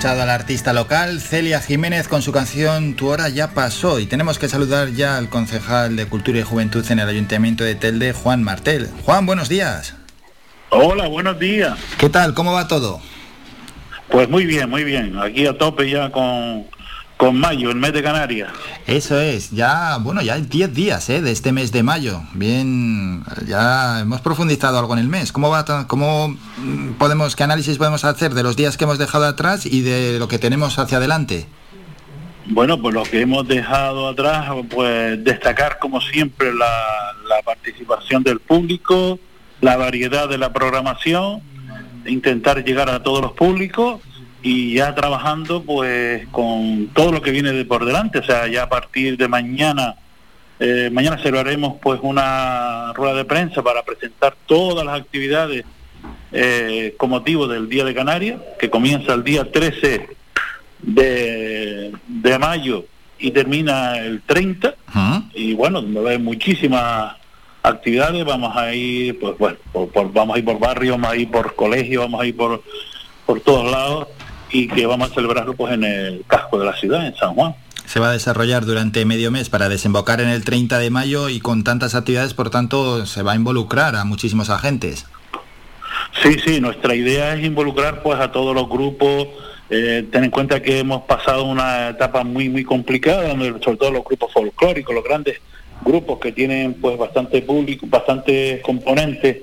escuchado al artista local Celia Jiménez con su canción Tu hora ya pasó y tenemos que saludar ya al concejal de Cultura y Juventud en el Ayuntamiento de Telde, Juan Martel. Juan, buenos días. Hola, buenos días. ¿Qué tal? ¿Cómo va todo? Pues muy bien, muy bien. Aquí a tope ya con, con mayo, el mes de Canarias. Eso es, ya, bueno, ya 10 días ¿eh? de este mes de mayo. Bien, ya hemos profundizado algo en el mes. ¿Cómo va, cómo podemos, qué análisis podemos hacer de los días que hemos dejado atrás y de lo que tenemos hacia adelante? Bueno, pues lo que hemos dejado atrás, pues destacar como siempre la, la participación del público, la variedad de la programación, intentar llegar a todos los públicos y ya trabajando pues con todo lo que viene de por delante, o sea, ya a partir de mañana, eh, mañana celebraremos pues una rueda de prensa para presentar todas las actividades eh, con motivo del Día de Canarias, que comienza el día 13 de, de mayo y termina el 30, y bueno, va a haber muchísimas actividades, vamos a ir, pues bueno, por, vamos a ir por barrio, vamos a ir por colegio, vamos a ir por, por todos lados, y que vamos a celebrarlo pues en el casco de la ciudad, en San Juan. Se va a desarrollar durante medio mes para desembocar en el 30 de mayo y con tantas actividades, por tanto, se va a involucrar a muchísimos agentes. Sí, sí, nuestra idea es involucrar pues a todos los grupos, eh, ten en cuenta que hemos pasado una etapa muy muy complicada, donde sobre todo los grupos folclóricos, los grandes grupos que tienen pues bastante público, bastante componentes,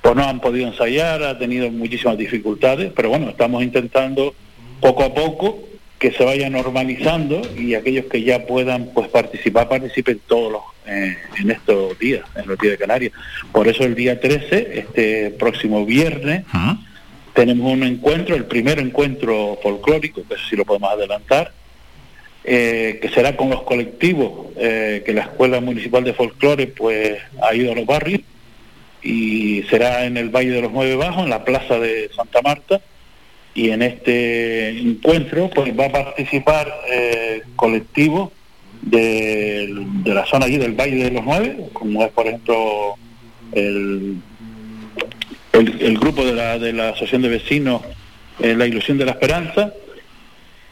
pues no han podido ensayar, ha tenido muchísimas dificultades, pero bueno, estamos intentando poco a poco que se vaya normalizando y aquellos que ya puedan pues participar, participen todos los, eh, en estos días, en los días de Canarias. Por eso el día 13, este próximo viernes, tenemos un encuentro, el primer encuentro folclórico, que eso sí lo podemos adelantar, eh, que será con los colectivos eh, que la Escuela Municipal de Folclore pues ha ido a los barrios y será en el Valle de los Nueve Bajos, en la Plaza de Santa Marta, y en este encuentro pues va a participar eh, colectivos de, la zona allí del Valle de los Nueve, como es por ejemplo el, el, grupo de la, de la Asociación de Vecinos eh, La Ilusión de la Esperanza,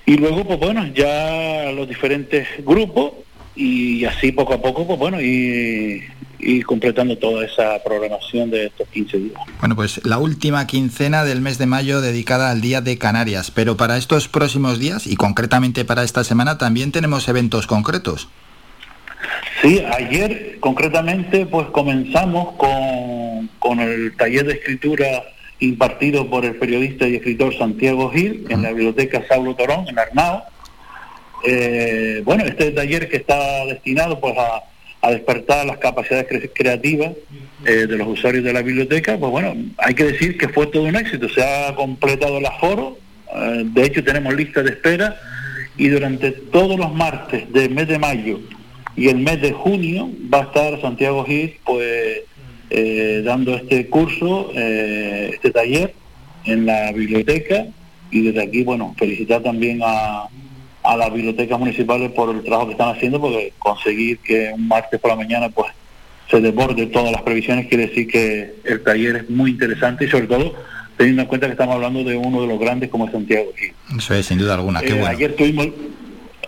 y luego pues bueno, ya los diferentes grupos y así poco a poco pues bueno, y y completando toda esa programación de estos 15 días. Bueno, pues la última quincena del mes de mayo dedicada al Día de Canarias, pero para estos próximos días y concretamente para esta semana también tenemos eventos concretos. Sí, ayer concretamente pues comenzamos con, con el taller de escritura impartido por el periodista y escritor Santiago Gil en la biblioteca Saulo Torón, en Arnao. Eh, bueno, este taller que está destinado pues a a despertar las capacidades creativas eh, de los usuarios de la biblioteca, pues bueno, hay que decir que fue todo un éxito, se ha completado el aforo, eh, de hecho tenemos lista de espera y durante todos los martes del mes de mayo y el mes de junio va a estar Santiago Gil pues eh, dando este curso, este taller en la biblioteca y desde aquí, bueno, felicitar también a, a las bibliotecas municipales por el trabajo que están haciendo, porque conseguir que un martes por la mañana pues se desborde todas las previsiones quiere decir que el taller es muy interesante y sobre todo teniendo en cuenta que estamos hablando de uno de los grandes como es Santiago. Eso es, sin duda alguna. Qué eh, Ayer tuvimos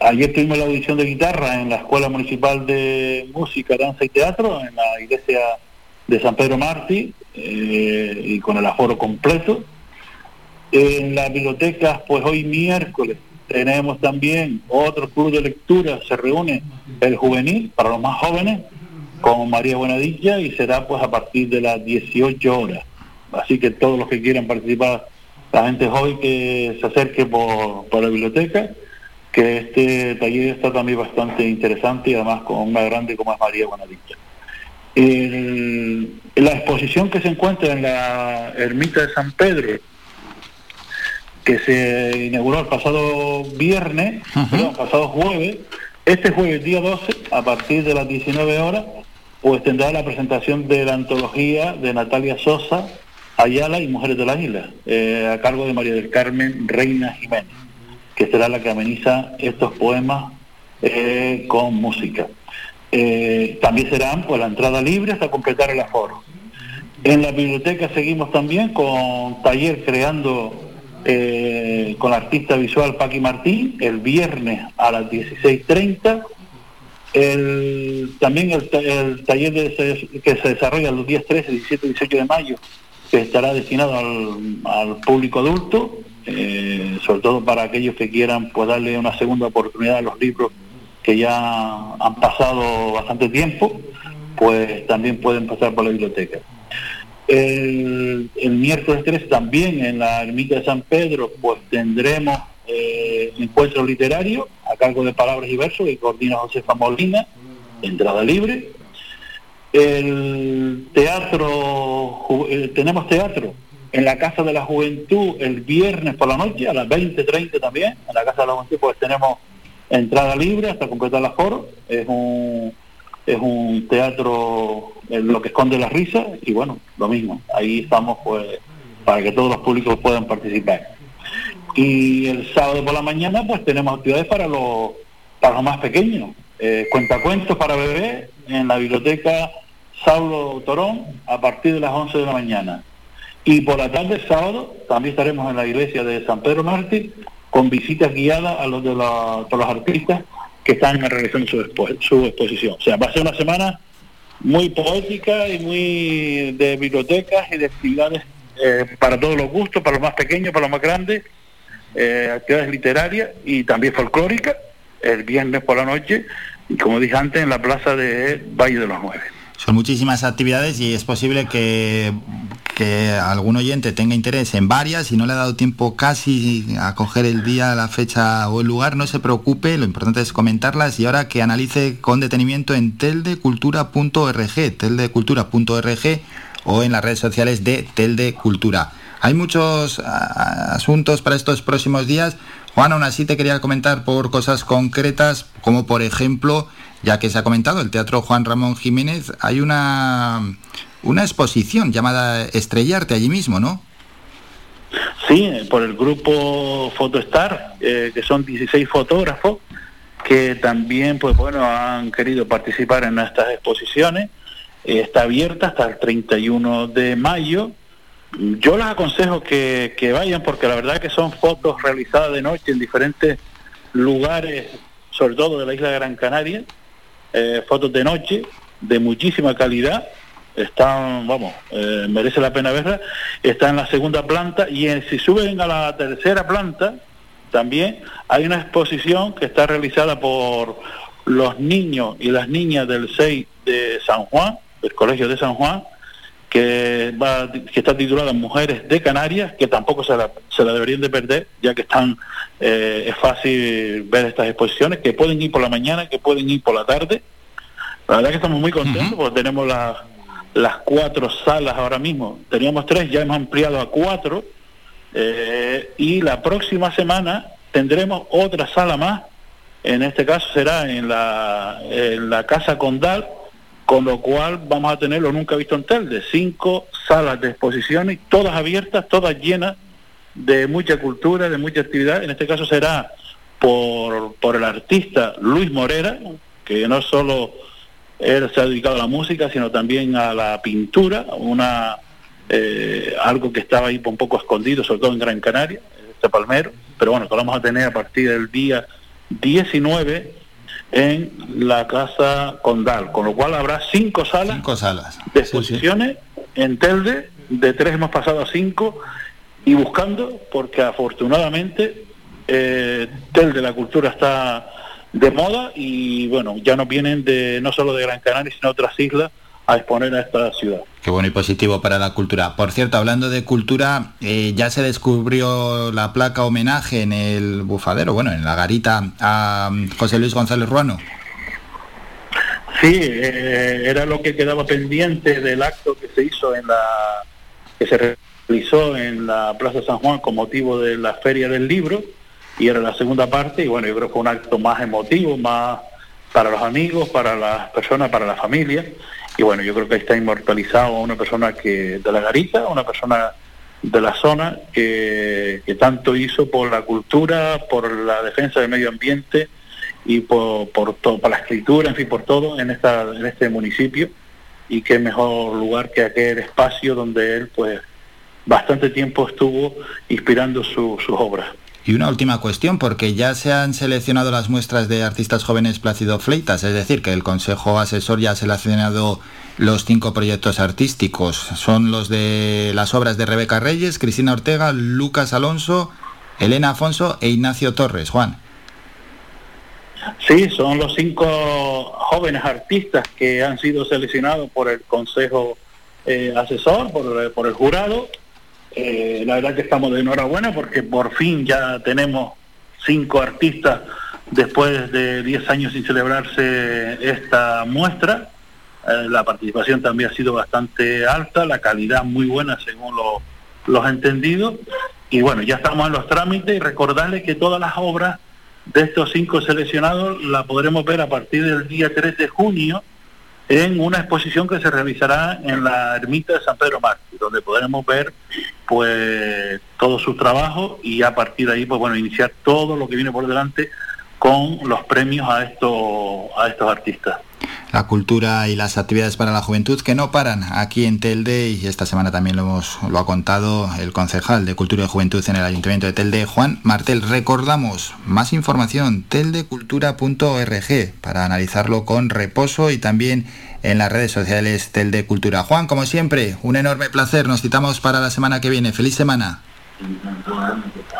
ayer tuvimos la audición de guitarra en la Escuela Municipal de Música, Danza y Teatro, en la iglesia de San Pedro Martí, eh, y con el aforo completo. En las bibliotecas, pues hoy miércoles tenemos también otro club de lectura, se reúne el juvenil para los más jóvenes con María Buenadilla y será pues a partir de las 18 horas. Así que todos los que quieran participar, la gente joven que se acerque por, la biblioteca, que este taller está también bastante interesante y además con una grande como es María Buenadilla. la exposición que se encuentra en la ermita de San Pedro, que se inauguró el pasado viernes, el pasado jueves. Este jueves, día 12, a partir de las 19 horas, pues tendrá la presentación de la antología de Natalia Sosa, Ayala y Mujeres de la Isla, eh, a cargo de María del Carmen Reina Jiménez, que será la que ameniza estos poemas eh, con música. Eh, también serán pues la entrada libre hasta completar el aforo. En la biblioteca seguimos también con taller creando eh, con la artista visual Paqui Martín, el viernes a las 16.30. El, también el, taller que se desarrolla los días 13, 17 y 18 de mayo, que estará destinado al, público adulto, eh, sobre todo para aquellos que quieran pues, darle una segunda oportunidad a los libros que ya han pasado bastante tiempo, pues también pueden pasar por la biblioteca. El, miércoles 3 también en la ermita de San Pedro pues tendremos eh, encuentro literario a cargo de Palabras y Versos que coordina Josefa Molina, entrada libre. El teatro, eh, tenemos teatro en la Casa de la Juventud el viernes por la noche a las 20.30 también, en la Casa de la Juventud pues tenemos entrada libre hasta completar la foro, es un, es un teatro en lo que esconde la risa y bueno, lo mismo, ahí estamos pues para que todos los públicos puedan participar. Y el sábado por la mañana pues tenemos actividades para los, para los más pequeños, eh, cuentacuentos para bebés en la biblioteca Saulo Torón a partir de las 11 de la mañana. Y por la tarde, sábado, también estaremos en la iglesia de San Pedro Mártir con visitas guiadas a los de los, los artistas que están realizando su, exposición. O sea, va a ser una semana muy poética y muy de bibliotecas y de actividades eh, para todos los gustos, para los más pequeños, para los más grandes, eh, actividades literarias y también folclóricas, el viernes por la noche, y como dije antes, en la plaza de Valle de los Nueve. Son muchísimas actividades y es posible que, que algún oyente tenga interés en varias y no le ha dado tiempo casi a coger el día, la fecha o el lugar, no se preocupe, lo importante es comentarlas y ahora que analice con detenimiento en teldecultura.org, teldecultura.org o en las redes sociales de Telde Cultura. Hay muchos asuntos para estos próximos días. Juan, aún así te quería comentar por cosas concretas, como por ejemplo ya que se ha comentado, el Teatro Juan Ramón Jiménez, hay una, una exposición llamada Estrellarte allí mismo, ¿no? Sí, por el grupo Photostar, eh, que son 16 fotógrafos que también, pues bueno, han querido participar en estas exposiciones. Eh, está abierta hasta el 31 de mayo. Yo les aconsejo que, que vayan porque la verdad que son fotos realizadas de noche en diferentes lugares, sobre todo de la isla Gran Canaria, eh, fotos de noche de muchísima calidad. Están, vamos, eh, merece la pena verla. Está en la segunda planta y si suben a la tercera planta, también hay una exposición que está realizada por los niños y las niñas del 6 de San Juan, del Colegio de San Juan, que, va, que está titulada Mujeres de Canarias, que tampoco se la, se la deberían de perder, ya que están eh, es fácil ver estas exposiciones, que pueden ir por la mañana, que pueden ir por la tarde. La verdad que estamos muy contentos porque tenemos las cuatro salas ahora mismo. Teníamos tres, ya hemos ampliado a cuatro. Eh, y la próxima semana tendremos otra sala más. En este caso será en la, en la Casa Condal, con lo cual vamos a tener lo nunca visto en Telde, cinco salas de exposiciones, todas abiertas, todas llenas de mucha cultura, de mucha actividad. En este caso será por, por el artista Luis Morera, que no solo él se ha dedicado a la música, sino también a la pintura, una eh, algo que estaba ahí un poco escondido, sobre todo en Gran Canaria, este palmero, pero bueno, que lo vamos a tener a partir del día 19 en la Casa Condal, con lo cual habrá cinco salas, cinco salas. de exposiciones en Telde, de tres hemos pasado a cinco, y buscando, porque afortunadamente eh, Tel de la Cultura está de moda y bueno, ya nos vienen de no solo de Gran Canaria, sino otras islas a exponer a esta ciudad. Qué bueno y positivo para la cultura. Por cierto, hablando de cultura, eh, ya se descubrió la placa homenaje en el bufadero, bueno, en la garita a um, José Luis González Ruano. Sí, eh, era lo que quedaba pendiente del acto que se hizo en la que se realizó en la Plaza San Juan con motivo de la Feria del Libro y era la segunda parte y bueno, yo creo que fue un acto más emotivo, más para los amigos, para las personas, para la familia y bueno, yo creo que está inmortalizado una persona que de la garita, una persona de la zona que, tanto hizo por la cultura, por la defensa del medio ambiente y por, por todo, para la escritura, en fin, por todo en, esta, en este municipio y qué mejor lugar que aquel espacio donde él pues bastante tiempo estuvo inspirando sus obras. Y una última cuestión, porque ya se han seleccionado las muestras de artistas jóvenes Plácido Fleitas, es decir, que el Consejo Asesor ya ha seleccionado los cinco proyectos artísticos. Son los de las obras de Rebeca Reyes, Cristina Ortega, Lucas Alonso, Elena Afonso e Ignacio Torres. Juan. Sí, son los cinco jóvenes artistas que han sido seleccionados por el Consejo eh, Asesor, por, por el jurado eh, la verdad que estamos de enhorabuena porque por fin ya tenemos cinco artistas después de 10 años sin celebrarse esta muestra. Eh, la participación también ha sido bastante alta, la calidad muy buena según los entendidos. Y bueno, ya estamos en los trámites y recordarles que todas las obras de estos cinco seleccionados la podremos ver a partir del día 3 de junio en una exposición que se realizará en la ermita de San Pedro Mártir, donde podremos ver pues todo su trabajo y a partir de ahí pues bueno iniciar todo lo que viene por delante con los premios a estos a estos artistas la cultura y las actividades para la juventud que no paran aquí en Telde y esta semana también lo, hemos, lo ha contado el concejal de Cultura y Juventud en el Ayuntamiento de Telde, Juan Martel. Recordamos más información, teldecultura.org para analizarlo con reposo y también en las redes sociales Telde Cultura. Juan, como siempre, un enorme placer. Nos citamos para la semana que viene. Feliz semana.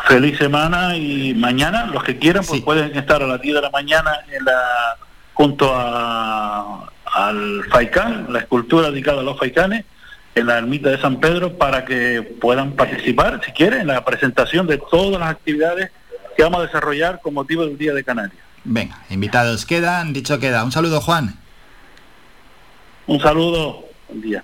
Feliz semana y mañana los que quieran pues pueden estar a las 10 de la mañana en la junto a, al Faicán, la escultura dedicada a los Faicanes, en la ermita de San Pedro, para que puedan participar, si quieren, en la presentación de todas las actividades que vamos a desarrollar con motivo del Día de Canarias. Venga, invitados quedan, dicho queda. Un saludo, Juan. Un saludo, buen día.